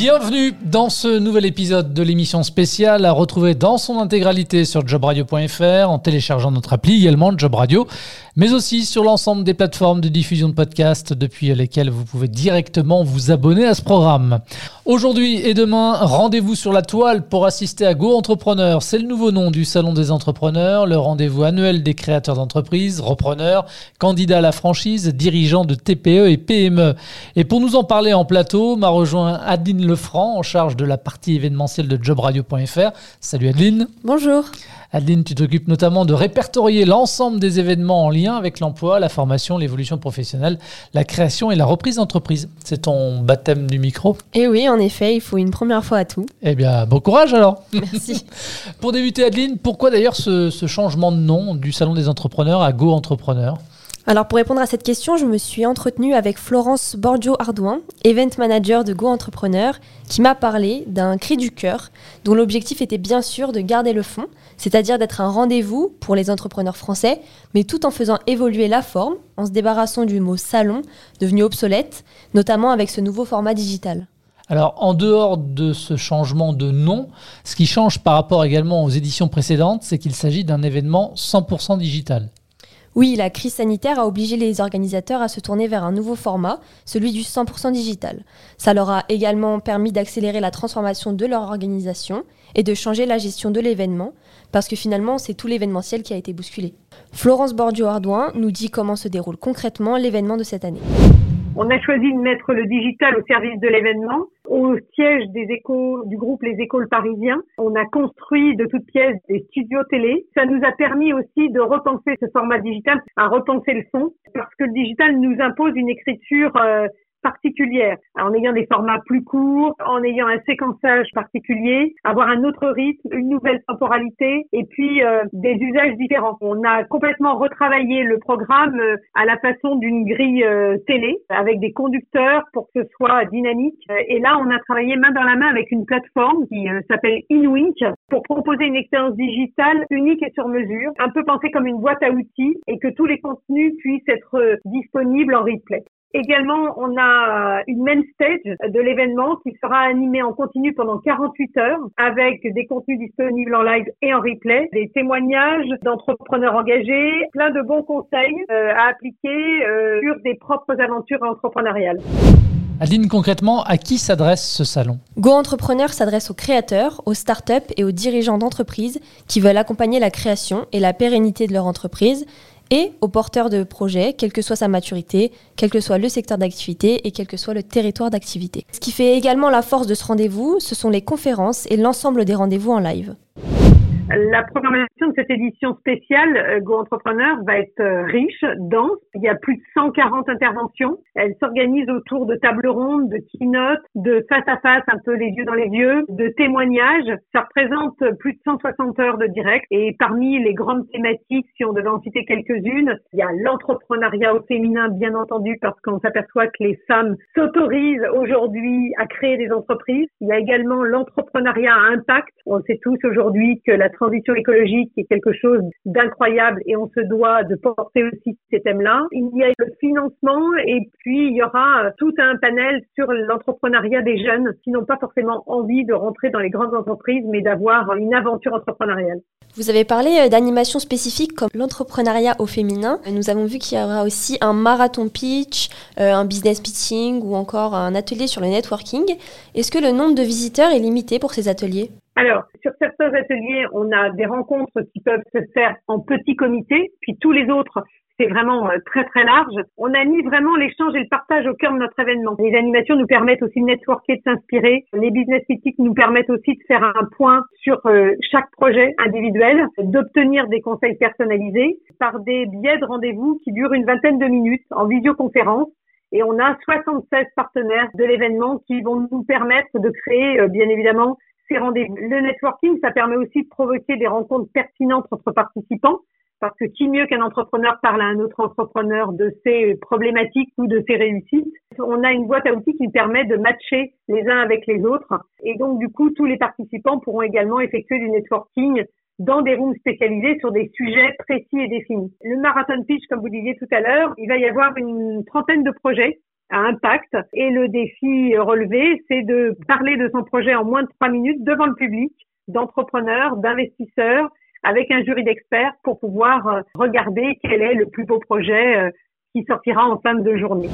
Bienvenue dans ce nouvel épisode de l'émission spéciale à retrouver dans son intégralité sur jobradio.fr en téléchargeant notre appli également Job Radio, mais aussi sur l'ensemble des plateformes de diffusion de podcasts depuis lesquelles vous pouvez directement vous abonner à ce programme. Aujourd'hui et demain, rendez-vous sur la toile pour assister à Go Entrepreneur. C'est le nouveau nom du Salon des entrepreneurs, le rendez-vous annuel des créateurs d'entreprises, repreneurs, candidats à la franchise, dirigeants de TPE et PME. Et pour nous en parler en plateau, m'a rejoint Adeline Lefranc en charge de la partie événementielle de jobradio.fr. Salut Adeline. Bonjour. Adeline, tu t'occupes notamment de répertorier l'ensemble des événements en lien avec l'emploi, la formation, l'évolution professionnelle, la création et la reprise d'entreprise. C'est ton baptême du micro Eh oui, en effet, il faut une première fois à tout. Eh bien, bon courage alors Merci. Pour débuter, Adeline, pourquoi d'ailleurs ce, ce changement de nom du Salon des entrepreneurs à Go Entrepreneur Alors pour répondre à cette question, je me suis entretenue avec Florence Borgio-Ardouin, event manager de Go Entrepreneur, qui m'a parlé d'un cri du cœur dont l'objectif était bien sûr de garder le fond, c'est-à-dire d'être un rendez-vous pour les entrepreneurs français, mais tout en faisant évoluer la forme, en se débarrassant du mot salon, devenu obsolète, notamment avec ce nouveau format digital. Alors, en dehors de ce changement de nom, ce qui change par rapport également aux éditions précédentes, c'est qu'il s'agit d'un événement 100% digital. Oui, la crise sanitaire a obligé les organisateurs à se tourner vers un nouveau format, celui du 100% digital. Ça leur a également permis d'accélérer la transformation de leur organisation et de changer la gestion de l'événement, parce que finalement, c'est tout l'événementiel qui a été bousculé. Florence Bordio-Ardouin nous dit comment se déroule concrètement l'événement de cette année. On a choisi de mettre le digital au service de l'événement. Au siège des écoles, du groupe Les Écoles Parisiens, on a construit de toutes pièces des studios télé. Ça nous a permis aussi de repenser ce format digital, à repenser le son, parce que le digital nous impose une écriture euh, particulière, en ayant des formats plus courts, en ayant un séquençage particulier, avoir un autre rythme, une nouvelle temporalité et puis euh, des usages différents. On a complètement retravaillé le programme euh, à la façon d'une grille euh, télé avec des conducteurs pour que ce soit dynamique. Et là, on a travaillé main dans la main avec une plateforme qui s'appelle InWink pour proposer une expérience digitale unique et sur mesure, un peu pensée comme une boîte à outils et que tous les contenus puissent être disponibles en replay. Également, on a une main stage de l'événement qui sera animée en continu pendant 48 heures avec des contenus disponibles en live et en replay, des témoignages d'entrepreneurs engagés, plein de bons conseils euh, à appliquer euh, sur des propres aventures entrepreneuriales. Adeline, concrètement, à qui s'adresse ce salon? Go Entrepreneur s'adresse aux créateurs, aux startups et aux dirigeants d'entreprises qui veulent accompagner la création et la pérennité de leur entreprise et aux porteurs de projets, quelle que soit sa maturité, quel que soit le secteur d'activité et quel que soit le territoire d'activité. Ce qui fait également la force de ce rendez-vous, ce sont les conférences et l'ensemble des rendez-vous en live. De cette édition spéciale euh, Go Entrepreneur va être euh, riche, dense. Il y a plus de 140 interventions. Elle s'organise autour de tables rondes, de keynotes, de face à face, un peu les yeux dans les yeux, de témoignages. Ça représente plus de 160 heures de direct. Et parmi les grandes thématiques, si on devait en citer quelques-unes, il y a l'entrepreneuriat au féminin, bien entendu, parce qu'on s'aperçoit que les femmes s'autorisent aujourd'hui à créer des entreprises. Il y a également l'entrepreneuriat à impact. On sait tous aujourd'hui que la transition écologique est quelque chose d'incroyable et on se doit de porter aussi ces thèmes-là. Il y a le financement et puis il y aura tout un panel sur l'entrepreneuriat des jeunes qui n'ont pas forcément envie de rentrer dans les grandes entreprises mais d'avoir une aventure entrepreneuriale. Vous avez parlé euh, d'animations spécifiques comme l'entrepreneuriat au féminin. Nous avons vu qu'il y aura aussi un marathon pitch, euh, un business pitching ou encore un atelier sur le networking. Est-ce que le nombre de visiteurs est limité pour ces ateliers? Alors, sur certains ateliers, on a des rencontres qui peuvent se faire en petits comités, puis tous les autres, c'est vraiment euh, très très large. On a mis vraiment l'échange et le partage au cœur de notre événement. Les animations nous permettent aussi de networker, de s'inspirer. Les business meetings nous permettent aussi de faire un point sur euh, chaque projet individuel, d'obtenir des conseils personnalisés par des biais de rendez-vous qui durent une vingtaine de minutes en visioconférence et on a 76 partenaires de l'événement qui vont nous permettre de créer, euh, bien évidemment, Le networking, ça permet aussi de provoquer des rencontres pertinentes entre participants, parce que qui mieux qu'un entrepreneur parle à un autre entrepreneur de ses problématiques ou de ses réussites? On a une boîte à outils qui permet de matcher les uns avec les autres. Et donc, du coup, tous les participants pourront également effectuer du networking dans des rooms spécialisés sur des sujets précis et définis. Le marathon pitch, comme vous disiez tout à l'heure, il va y avoir une trentaine de projets à impact et le défi relevé, c'est de parler de son projet en moins de trois minutes devant le public, d'entrepreneurs, d'investisseurs, avec un jury d'experts pour pouvoir euh, regarder quel est le plus beau projet euh, qui sortira en fin de journée.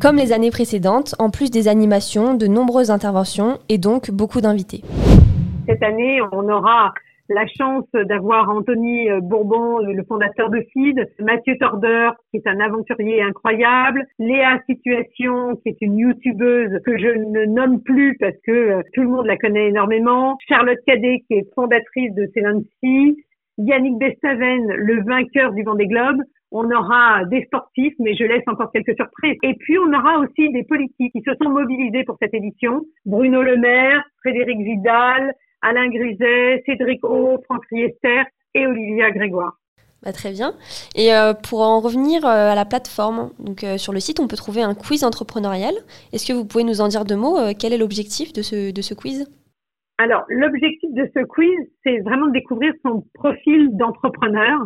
Comme les années précédentes, en plus des animations, de nombreuses interventions et donc beaucoup d'invités. Cette année, on aura la chance d'avoir Anthony Bourbon, le fondateur de FID, Mathieu Torder, qui est un aventurier incroyable, Léa Situation, qui est une youtubeuse que je ne nomme plus parce que euh, tout le monde la connaît énormément, Charlotte Cadet, qui est fondatrice de Celancy, Yannick Bestaven, le vainqueur du Vendée Globe. On aura des sportifs, mais je laisse encore quelques surprises. Et puis, on aura aussi des politiques qui se sont mobilisés pour cette édition. Bruno Le Maire, Frédéric Vidal, Alain Griset, Cédric O, Franck Riester et Olivia Grégoire. Bah, très bien. Et euh, pour en revenir euh, à la plateforme, donc euh, sur le site, on peut trouver un quiz entrepreneurial. Est-ce que vous pouvez nous en dire deux mots Quel est l'objectif de ce, de ce quiz? Alors, l'objectif de ce quiz, c'est vraiment de découvrir son profil d'entrepreneur.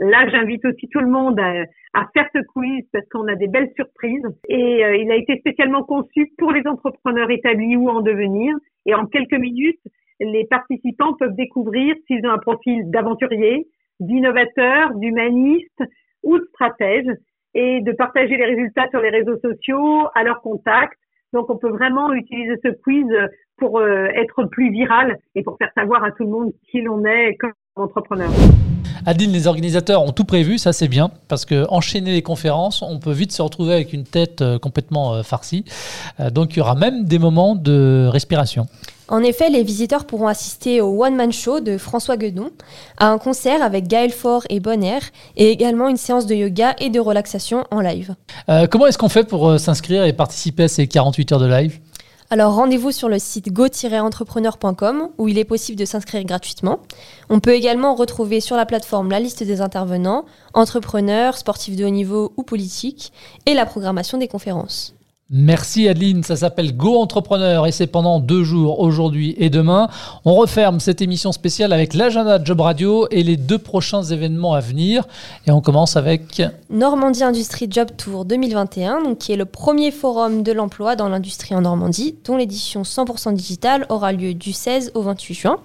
Là, j'invite aussi tout le monde à, à faire ce quiz parce qu'on a des belles surprises. Et il a été spécialement conçu pour les entrepreneurs établis ou en devenir. Et en quelques minutes, les participants peuvent découvrir s'ils ont un profil d'aventurier, d'innovateur, d'humaniste ou de stratège et de partager les résultats sur les réseaux sociaux, à leur contact. Donc on peut vraiment utiliser ce quiz pour euh, être plus viral et pour faire savoir à tout le monde qui l'on est comme entrepreneur. Adine, les organisateurs ont tout prévu, ça c'est bien, parce que enchaîner les conférences, on peut vite se retrouver avec une tête euh, complètement euh, farcie. donc il y aura même des moments de respiration. En effet, les visiteurs pourront assister au One Man Show de François Guedon, à un concert avec Gaël Faure et Bonner, et également une séance de yoga et de relaxation en live. Euh, comment est-ce qu'on fait pour euh, s'inscrire et participer à ces 48 heures de live? Alors rendez-vous sur le site go-entrepreneur.com où il est possible de s'inscrire gratuitement. On peut également retrouver sur la plateforme la liste des intervenants, entrepreneurs, sportifs de haut niveau ou politiques, et la programmation des conférences. Merci Adeline, ça s'appelle Go Entrepreneur et c'est pendant deux jours, aujourd'hui et demain. On referme cette émission spéciale avec l'agenda Job Radio et les deux prochains événements à venir. Et on commence avec Normandie Industrie Job Tour 2021, donc qui est le premier forum de l'emploi dans l'industrie en Normandie, dont l'édition 100% digitale aura lieu du 16 au 28 juin.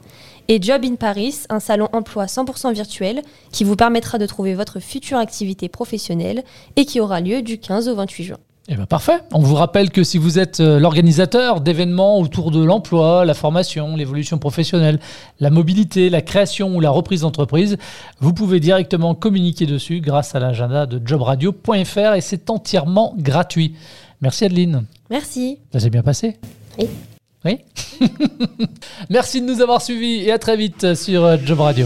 Et Job in Paris, un salon emploi 100% virtuel qui vous permettra de trouver votre future activité professionnelle et qui aura lieu du 15 au 28 juin. Eh bien parfait. On vous rappelle que si vous êtes euh, l'organisateur d'événements autour de l'emploi, la formation, l'évolution professionnelle, la mobilité, la création ou la reprise d'entreprise, vous pouvez directement communiquer dessus grâce à l'agenda de jobradio.fr et c'est entièrement gratuit. Merci Adeline. Merci. Ça s'est bien passé? Oui. Oui? Merci de nous avoir suivis et à très vite sur euh, Job Radio.